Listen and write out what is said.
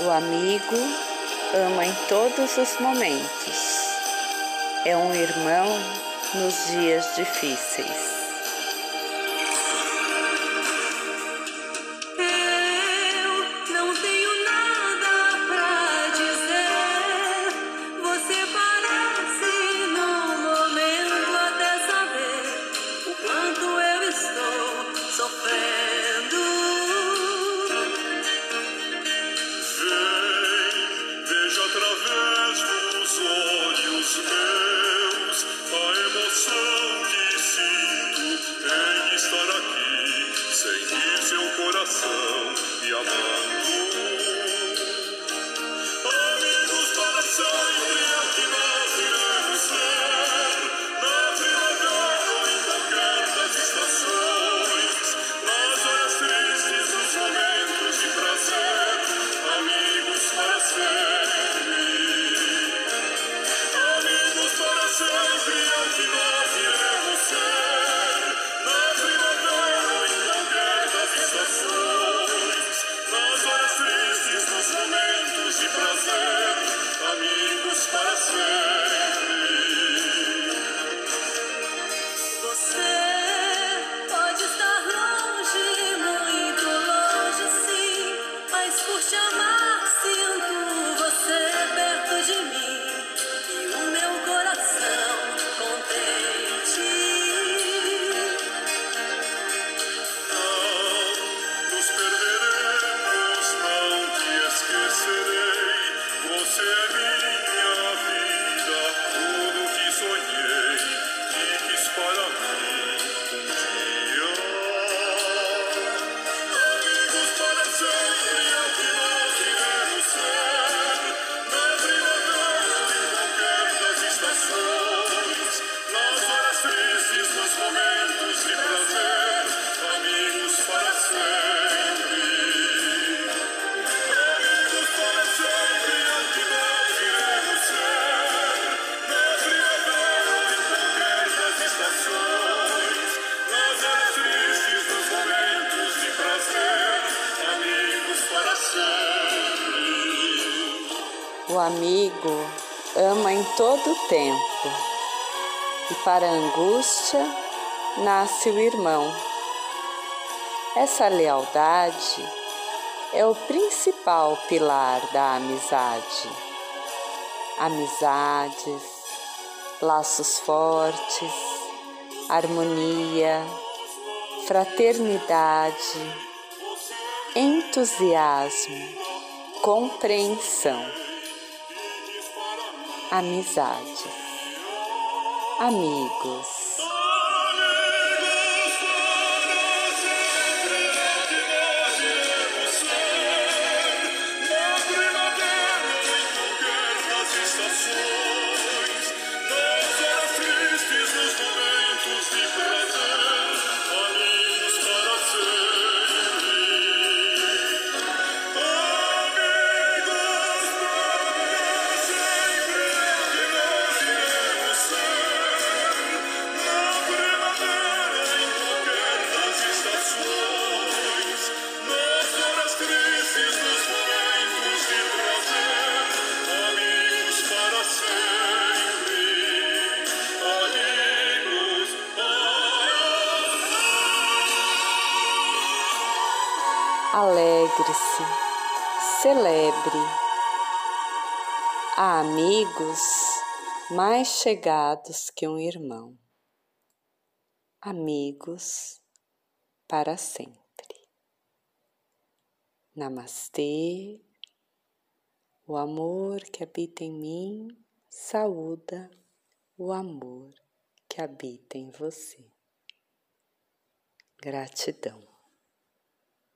O amigo ama em todos os momentos. É um irmão nos dias difíceis. names amigo ama em todo o tempo, e para a angústia nasce o irmão. Essa lealdade é o principal pilar da amizade. Amizades, laços fortes, harmonia, fraternidade, entusiasmo, compreensão amizade, amigos. alegre-se, celebre. Há amigos mais chegados que um irmão, amigos para sempre. Namastê, o amor que habita em mim saúda o amor que habita em você. Gratidão.